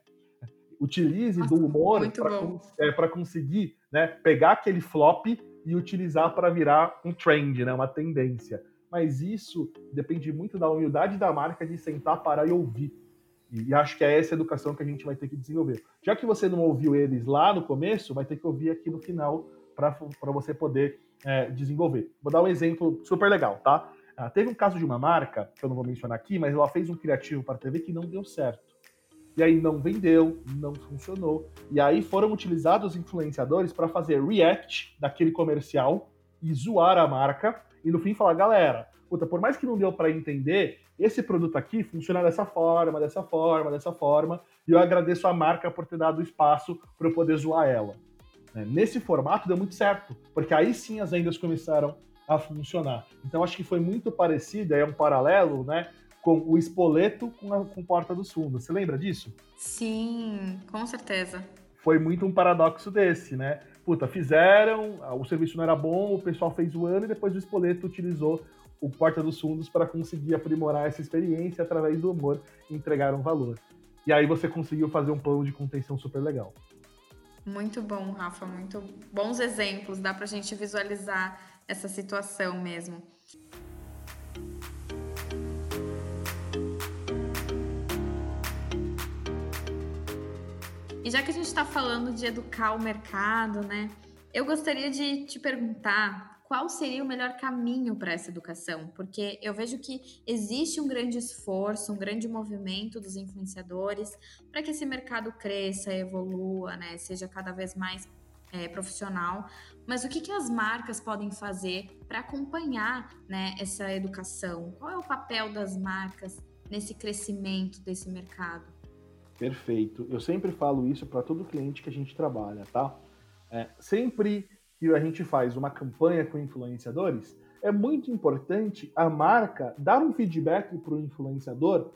Utilize Nossa, do humor para é, conseguir né, pegar aquele flop e utilizar para virar um trend, né, uma tendência. Mas isso depende muito da humildade da marca de sentar, parar e ouvir. E, acho que é essa educação que a gente vai ter que desenvolver. Já que você não ouviu eles lá no começo, vai ter que ouvir aqui no final para você poder é, desenvolver. Vou dar um exemplo super legal, tá? Ah, teve um caso de uma marca, que eu não vou mencionar aqui, mas ela fez um criativo para TV que não deu certo e aí não vendeu, não funcionou. E aí foram utilizados influenciadores para fazer react daquele comercial e zoar a marca e no fim falar, galera, puta, por mais que não deu para entender, esse produto aqui funciona dessa forma, dessa forma, dessa forma, e eu agradeço a marca por ter dado espaço para eu poder zoar ela. Né, nesse formato deu muito certo, porque aí sim as vendas começaram a funcionar. Então acho que foi muito parecido, é um paralelo, né? com o espoleto com a com Porta dos Fundos. Você lembra disso? Sim, com certeza. Foi muito um paradoxo desse, né? Puta, fizeram, o serviço não era bom, o pessoal fez o ano e depois o espoleto utilizou o Porta dos Fundos para conseguir aprimorar essa experiência através do humor e entregar um valor. E aí você conseguiu fazer um plano de contenção super legal. Muito bom, Rafa, muito bons exemplos, dá para a gente visualizar essa situação mesmo. E já que a gente está falando de educar o mercado, né? Eu gostaria de te perguntar qual seria o melhor caminho para essa educação? Porque eu vejo que existe um grande esforço, um grande movimento dos influenciadores para que esse mercado cresça, evolua, né, seja cada vez mais é, profissional. Mas o que, que as marcas podem fazer para acompanhar né, essa educação? Qual é o papel das marcas nesse crescimento desse mercado? Perfeito. Eu sempre falo isso para todo cliente que a gente trabalha, tá? É, sempre que a gente faz uma campanha com influenciadores, é muito importante a marca dar um feedback para o influenciador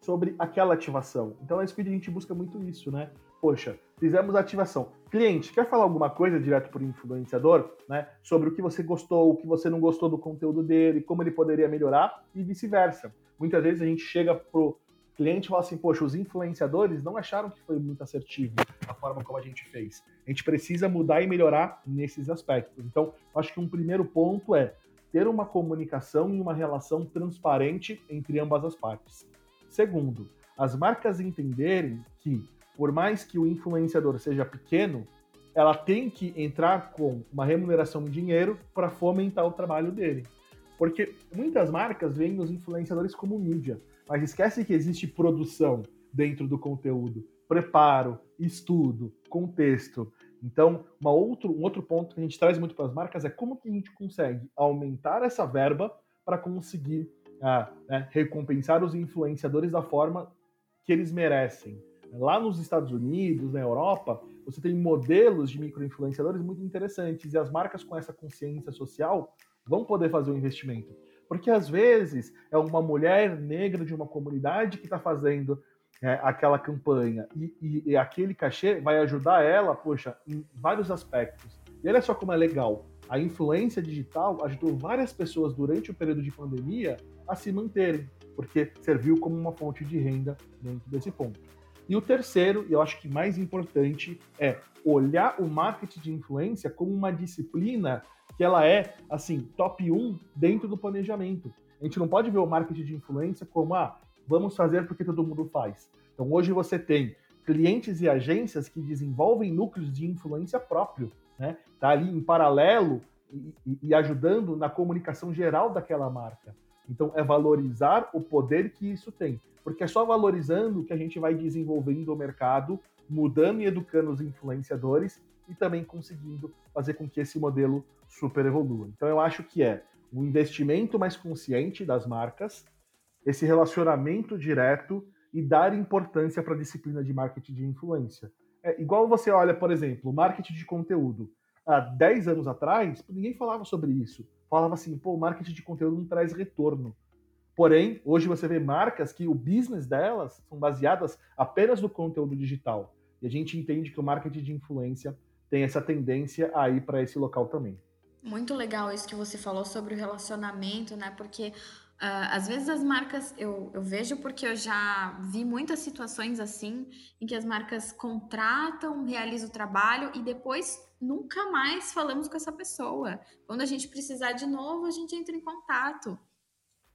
sobre aquela ativação. Então, na Speed a gente busca muito isso, né? Poxa, fizemos a ativação. Cliente, quer falar alguma coisa direto o influenciador, né? Sobre o que você gostou, o que você não gostou do conteúdo dele, como ele poderia melhorar e vice-versa. Muitas vezes a gente chega pro cliente e fala assim, poxa, os influenciadores não acharam que foi muito assertivo a forma como a gente fez. A gente precisa mudar e melhorar nesses aspectos. Então, acho que um primeiro ponto é ter uma comunicação e uma relação transparente entre ambas as partes. Segundo, as marcas entenderem que, por mais que o influenciador seja pequeno, ela tem que entrar com uma remuneração em dinheiro para fomentar o trabalho dele. Porque muitas marcas veem os influenciadores como mídia. Mas esquece que existe produção dentro do conteúdo, preparo, estudo, contexto. Então, uma outro, um outro ponto que a gente traz muito para as marcas é como que a gente consegue aumentar essa verba para conseguir ah, né, recompensar os influenciadores da forma que eles merecem. Lá nos Estados Unidos, na Europa, você tem modelos de microinfluenciadores muito interessantes e as marcas com essa consciência social vão poder fazer um investimento. Porque às vezes é uma mulher negra de uma comunidade que está fazendo é, aquela campanha e, e, e, aquele cachê vai ajudar ela, poxa, em vários aspectos. E olha só como é legal. A influência digital ajudou várias pessoas durante o período de pandemia a se manterem, porque serviu como uma fonte de renda dentro desse ponto. E o terceiro, e eu acho que mais importante, é olhar o marketing de influência como uma disciplina que ela é, assim, top 1 dentro do planejamento. A gente não pode ver o marketing de influência como, ah, vamos fazer porque todo mundo faz. Então, hoje você tem clientes e agências que desenvolvem núcleos de influência próprio, né? Tá ali em paralelo e, e, e ajudando na comunicação geral daquela marca. Então, é valorizar o poder que isso tem. Porque é só valorizando que a gente vai desenvolvendo o mercado, mudando e educando os influenciadores e também conseguindo fazer com que esse modelo super evolua. Então eu acho que é um investimento mais consciente das marcas, esse relacionamento direto e dar importância para a disciplina de marketing de influência. É igual você olha, por exemplo, marketing de conteúdo. Há 10 anos atrás, ninguém falava sobre isso. Falava assim, pô, marketing de conteúdo não traz retorno. Porém, hoje você vê marcas que o business delas são baseadas apenas no conteúdo digital. E a gente entende que o marketing de influência tem essa tendência a ir para esse local também. Muito legal isso que você falou sobre o relacionamento, né? Porque Uh, às vezes as marcas, eu, eu vejo porque eu já vi muitas situações assim, em que as marcas contratam, realizam o trabalho e depois nunca mais falamos com essa pessoa. Quando a gente precisar de novo, a gente entra em contato.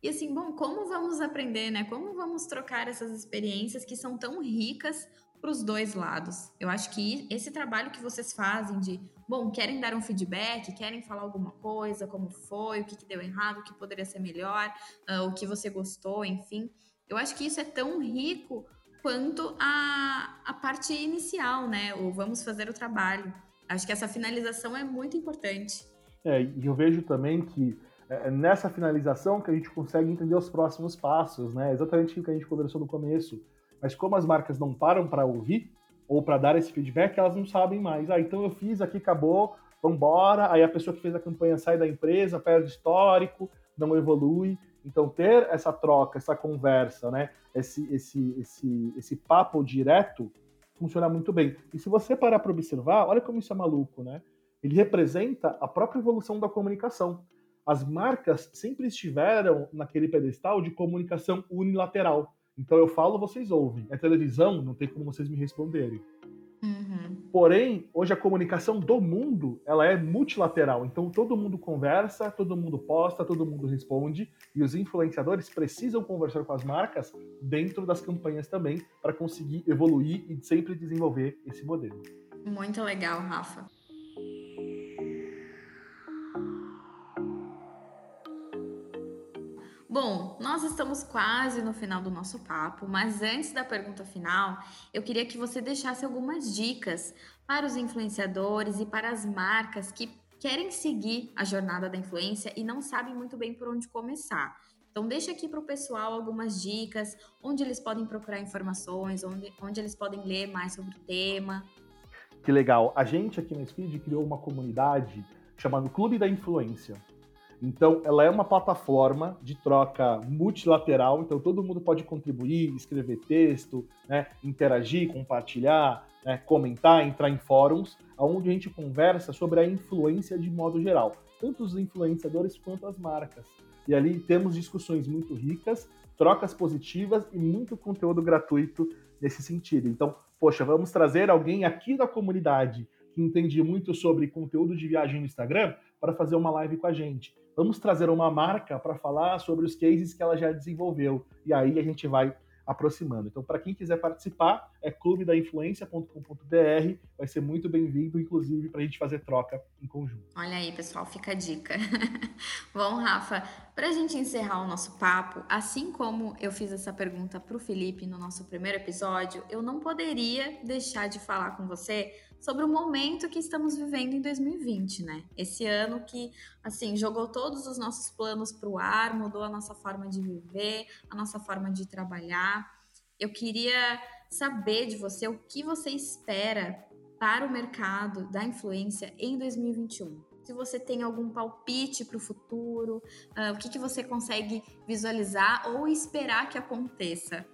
E assim, bom, como vamos aprender, né? Como vamos trocar essas experiências que são tão ricas para os dois lados. Eu acho que esse trabalho que vocês fazem de, bom, querem dar um feedback, querem falar alguma coisa, como foi, o que, que deu errado, o que poderia ser melhor, uh, o que você gostou, enfim. Eu acho que isso é tão rico quanto a, a parte inicial, né? O vamos fazer o trabalho. Acho que essa finalização é muito importante. É, e eu vejo também que é nessa finalização que a gente consegue entender os próximos passos, né? Exatamente o que a gente conversou no começo mas como as marcas não param para ouvir ou para dar esse feedback, elas não sabem mais. Ah, então eu fiz aqui, acabou, vambora. Aí a pessoa que fez a campanha sai da empresa, perde histórico, não evolui. Então ter essa troca, essa conversa, né, esse esse esse esse papo direto funciona muito bem. E se você parar para observar, olha como isso é maluco, né? Ele representa a própria evolução da comunicação. As marcas sempre estiveram naquele pedestal de comunicação unilateral. Então eu falo, vocês ouvem. É televisão, não tem como vocês me responderem. Uhum. Porém, hoje a comunicação do mundo ela é multilateral. Então todo mundo conversa, todo mundo posta, todo mundo responde e os influenciadores precisam conversar com as marcas dentro das campanhas também para conseguir evoluir e sempre desenvolver esse modelo. Muito legal, Rafa. Bom, nós estamos quase no final do nosso papo, mas antes da pergunta final, eu queria que você deixasse algumas dicas para os influenciadores e para as marcas que querem seguir a jornada da influência e não sabem muito bem por onde começar. Então, deixa aqui para o pessoal algumas dicas, onde eles podem procurar informações, onde, onde eles podem ler mais sobre o tema. Que legal. A gente aqui na Speed criou uma comunidade chamada Clube da Influência. Então, ela é uma plataforma de troca multilateral, então todo mundo pode contribuir, escrever texto, né, interagir, compartilhar, né, comentar, entrar em fóruns, onde a gente conversa sobre a influência de modo geral, tanto os influenciadores quanto as marcas. E ali temos discussões muito ricas, trocas positivas e muito conteúdo gratuito nesse sentido. Então, poxa, vamos trazer alguém aqui da comunidade que entende muito sobre conteúdo de viagem no Instagram para fazer uma live com a gente. Vamos trazer uma marca para falar sobre os cases que ela já desenvolveu. E aí a gente vai aproximando. Então, para quem quiser participar, é clubedainfluência.com.br, vai ser muito bem-vindo, inclusive, para a gente fazer troca em conjunto. Olha aí, pessoal, fica a dica. Bom, Rafa, para a gente encerrar o nosso papo, assim como eu fiz essa pergunta para o Felipe no nosso primeiro episódio, eu não poderia deixar de falar com você sobre o momento que estamos vivendo em 2020, né? Esse ano que, assim, jogou todos os nossos planos para o ar, mudou a nossa forma de viver, a nossa forma de trabalhar. Eu queria saber de você o que você espera para o mercado da influência em 2021. Se você tem algum palpite para o futuro, uh, o que, que você consegue visualizar ou esperar que aconteça.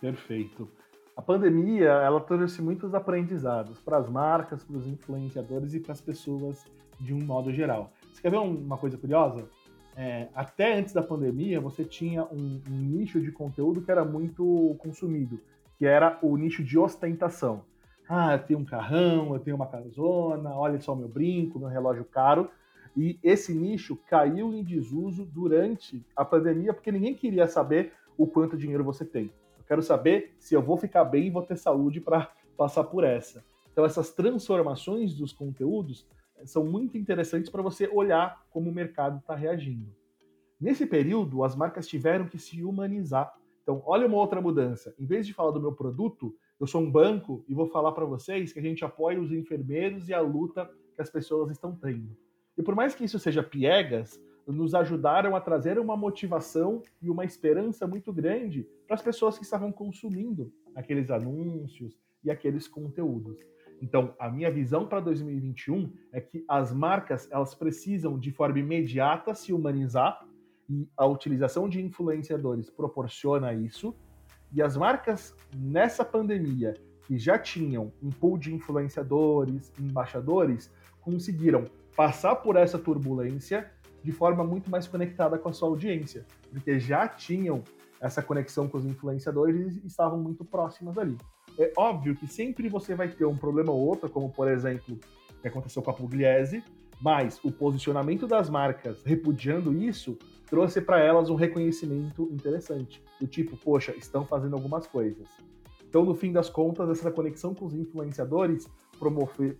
Perfeito. A pandemia, ela trouxe muitos aprendizados para as marcas, para os influenciadores e para as pessoas de um modo geral. Você quer ver uma coisa curiosa? É, até antes da pandemia, você tinha um, um, nicho de conteúdo que era muito consumido, que era o nicho de ostentação. Ah, eu tenho um carrão, eu tenho uma casona, olha só meu brinco, meu relógio caro. E esse nicho caiu em desuso durante a pandemia, porque ninguém queria saber o quanto dinheiro você tem. Quero saber se eu vou ficar bem e vou ter saúde para passar por essa. Então, essas transformações dos conteúdos eh, são muito interessantes para você olhar como o mercado está reagindo. Nesse período, as marcas tiveram que se humanizar. Então, olha uma outra mudança. Em vez de falar do meu produto, eu sou um banco e vou falar para vocês que a gente apoia os enfermeiros e a luta que as pessoas estão tendo. E por mais que isso seja piegas, nos ajudaram a trazer uma motivação e uma esperança muito grande para as pessoas que estavam consumindo aqueles anúncios e aqueles conteúdos. Então, a minha visão para 2021 é que as marcas elas precisam de forma imediata se humanizar e a utilização de influenciadores proporciona isso. E as marcas nessa pandemia que já tinham um pool de influenciadores, embaixadores, conseguiram passar por essa turbulência de forma muito mais conectada com a sua audiência, porque já tinham essa conexão com os influenciadores e estavam muito próximas ali. É óbvio que sempre você vai ter um problema ou outro, como por exemplo, que aconteceu com a Pugliese, mas o posicionamento das marcas repudiando isso trouxe para elas um reconhecimento interessante, do tipo, poxa, estão fazendo algumas coisas. Então, no fim das contas, essa conexão com os influenciadores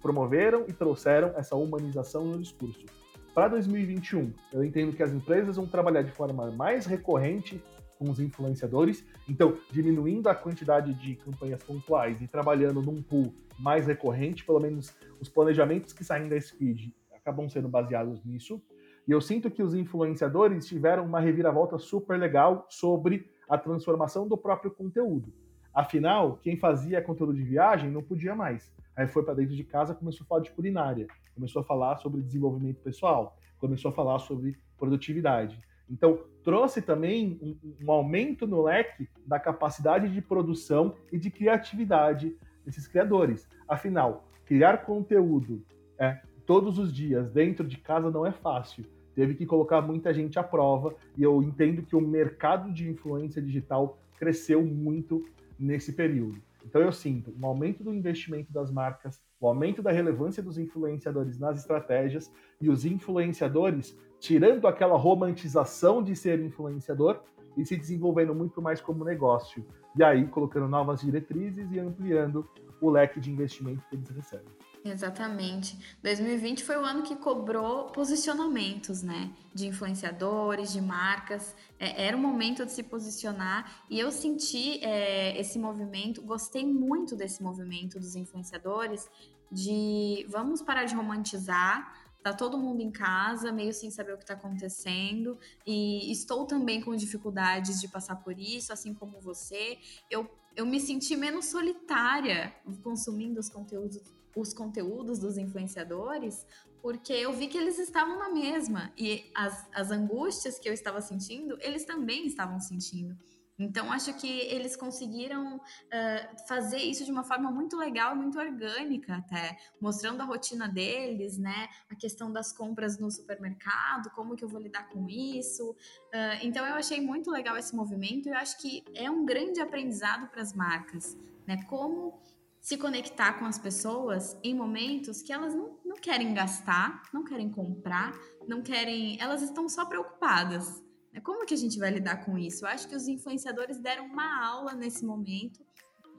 promoveram e trouxeram essa humanização no discurso. Para 2021, eu entendo que as empresas vão trabalhar de forma mais recorrente com os influenciadores, então diminuindo a quantidade de campanhas pontuais e trabalhando num pool mais recorrente, pelo menos os planejamentos que saem da Speed acabam sendo baseados nisso. E eu sinto que os influenciadores tiveram uma reviravolta super legal sobre a transformação do próprio conteúdo. Afinal, quem fazia conteúdo de viagem não podia mais. Aí foi para dentro de casa, começou a falar de culinária, começou a falar sobre desenvolvimento pessoal, começou a falar sobre produtividade. Então, trouxe também um, um aumento no leque da capacidade de produção e de criatividade desses criadores. Afinal, criar conteúdo é, todos os dias dentro de casa não é fácil. Teve que colocar muita gente à prova e eu entendo que o mercado de influência digital cresceu muito nesse período. Então eu sinto um aumento do investimento das marcas, o aumento da relevância dos influenciadores nas estratégias e os influenciadores tirando aquela romantização de ser influenciador e se desenvolvendo muito mais como negócio. E aí colocando novas diretrizes e ampliando o leque de investimento que eles recebem. Exatamente. 2020 foi o ano que cobrou posicionamentos, né? De influenciadores, de marcas. É, era o momento de se posicionar e eu senti é, esse movimento, gostei muito desse movimento dos influenciadores de vamos parar de romantizar. Tá todo mundo em casa, meio sem saber o que está acontecendo, e estou também com dificuldades de passar por isso, assim como você. Eu, eu me senti menos solitária consumindo os conteúdos os conteúdos dos influenciadores, porque eu vi que eles estavam na mesma. E as, as angústias que eu estava sentindo, eles também estavam sentindo. Então, acho que eles conseguiram uh, fazer isso de uma forma muito legal muito orgânica, até, mostrando a rotina deles, né? A questão das compras no supermercado, como que eu vou lidar com isso. Uh, então, eu achei muito legal esse movimento e eu acho que é um grande aprendizado para as marcas, né? Como se conectar com as pessoas em momentos que elas não, não querem gastar, não querem comprar, não querem. Elas estão só preocupadas. Né? Como que a gente vai lidar com isso? Eu acho que os influenciadores deram uma aula nesse momento,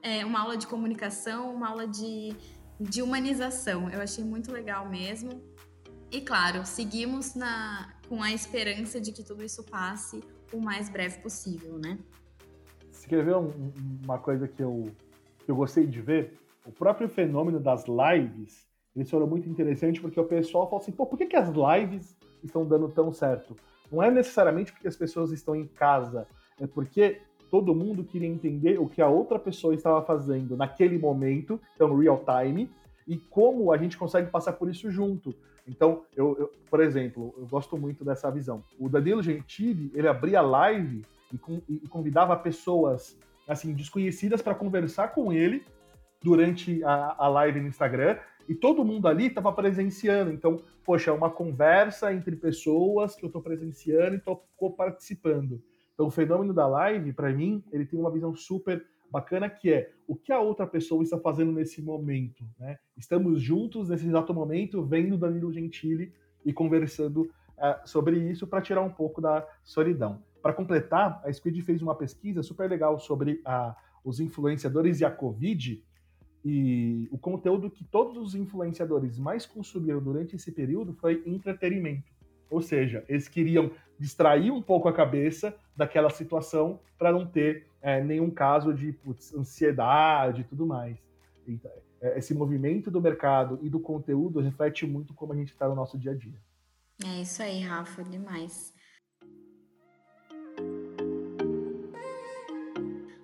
é, uma aula de comunicação, uma aula de, de humanização. Eu achei muito legal mesmo. E claro, seguimos na, com a esperança de que tudo isso passe o mais breve possível, né? Você quer ver um, uma coisa que eu que eu gostei de ver, o próprio fenômeno das lives, eles foram muito interessante porque o pessoal fala assim, pô, por que, que as lives estão dando tão certo? Não é necessariamente porque as pessoas estão em casa, é porque todo mundo queria entender o que a outra pessoa estava fazendo naquele momento, então real time, e como a gente consegue passar por isso junto. Então, eu, eu por exemplo, eu gosto muito dessa visão. O Danilo Gentili, ele abria live e, com, e convidava pessoas assim, desconhecidas para conversar com ele durante a, a live no Instagram e todo mundo ali estava presenciando. Então, poxa, é uma conversa entre pessoas que eu estou presenciando e estou participando. Então, o fenômeno da live, para mim, ele tem uma visão super bacana que é o que a outra pessoa está fazendo nesse momento. Né? Estamos juntos nesse exato momento, vendo Danilo Gentili e conversando uh, sobre isso para tirar um pouco da solidão. Para completar, a Squid fez uma pesquisa super legal sobre a, os influenciadores e a Covid, e o conteúdo que todos os influenciadores mais consumiram durante esse período foi entretenimento. Ou seja, eles queriam distrair um pouco a cabeça daquela situação para não ter é, nenhum caso de putz, ansiedade e tudo mais. Então, é, esse movimento do mercado e do conteúdo reflete muito como a gente está no nosso dia a dia. É isso aí, Rafa, demais.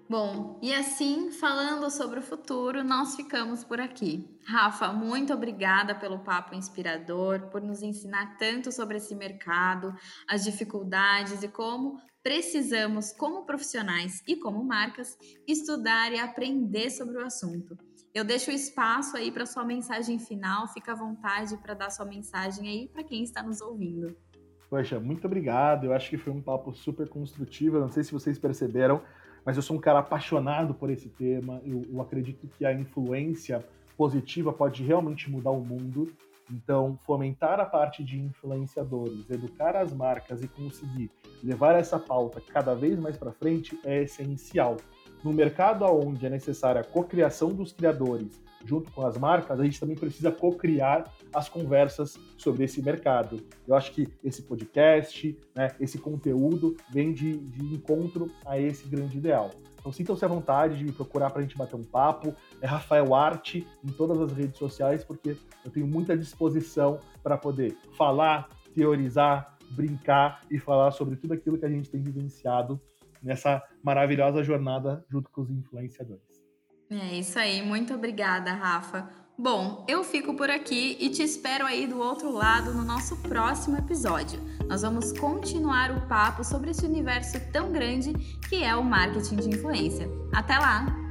Bom, e assim, falando sobre o futuro, nós ficamos por aqui. Rafa, muito obrigada pelo papo inspirador, por nos ensinar tanto sobre esse mercado, as dificuldades e como precisamos, como profissionais e como marcas, estudar e aprender sobre o assunto. Eu deixo o espaço aí para sua mensagem final, fica à vontade para dar sua mensagem aí para quem está nos ouvindo. Poxa, muito obrigado. Eu acho que foi um papo super construtivo. não sei se vocês perceberam, mas eu sou um cara apaixonado por esse tema. Eu, eu acredito que a influência positiva pode realmente mudar o mundo. Então, fomentar a parte de influenciadores, educar as marcas e conseguir levar essa pauta cada vez mais para frente é essencial. No mercado onde é necessária a cocriação dos criadores junto com as marcas, a gente também precisa co-criar as conversas sobre esse mercado. Eu acho que esse podcast, né, esse conteúdo vem de, de encontro a esse grande ideal. Então sintam-se à vontade de me procurar para a gente bater um papo. É Rafael Arte em todas as redes sociais, porque eu tenho muita disposição para poder falar, teorizar, brincar e falar sobre tudo aquilo que a gente tem vivenciado nessa maravilhosa jornada junto com os influenciadores. É isso aí, muito obrigada, Rafa. Bom, eu fico por aqui e te espero aí do outro lado no nosso próximo episódio. Nós vamos continuar o papo sobre esse universo tão grande que é o marketing de influência. Até lá!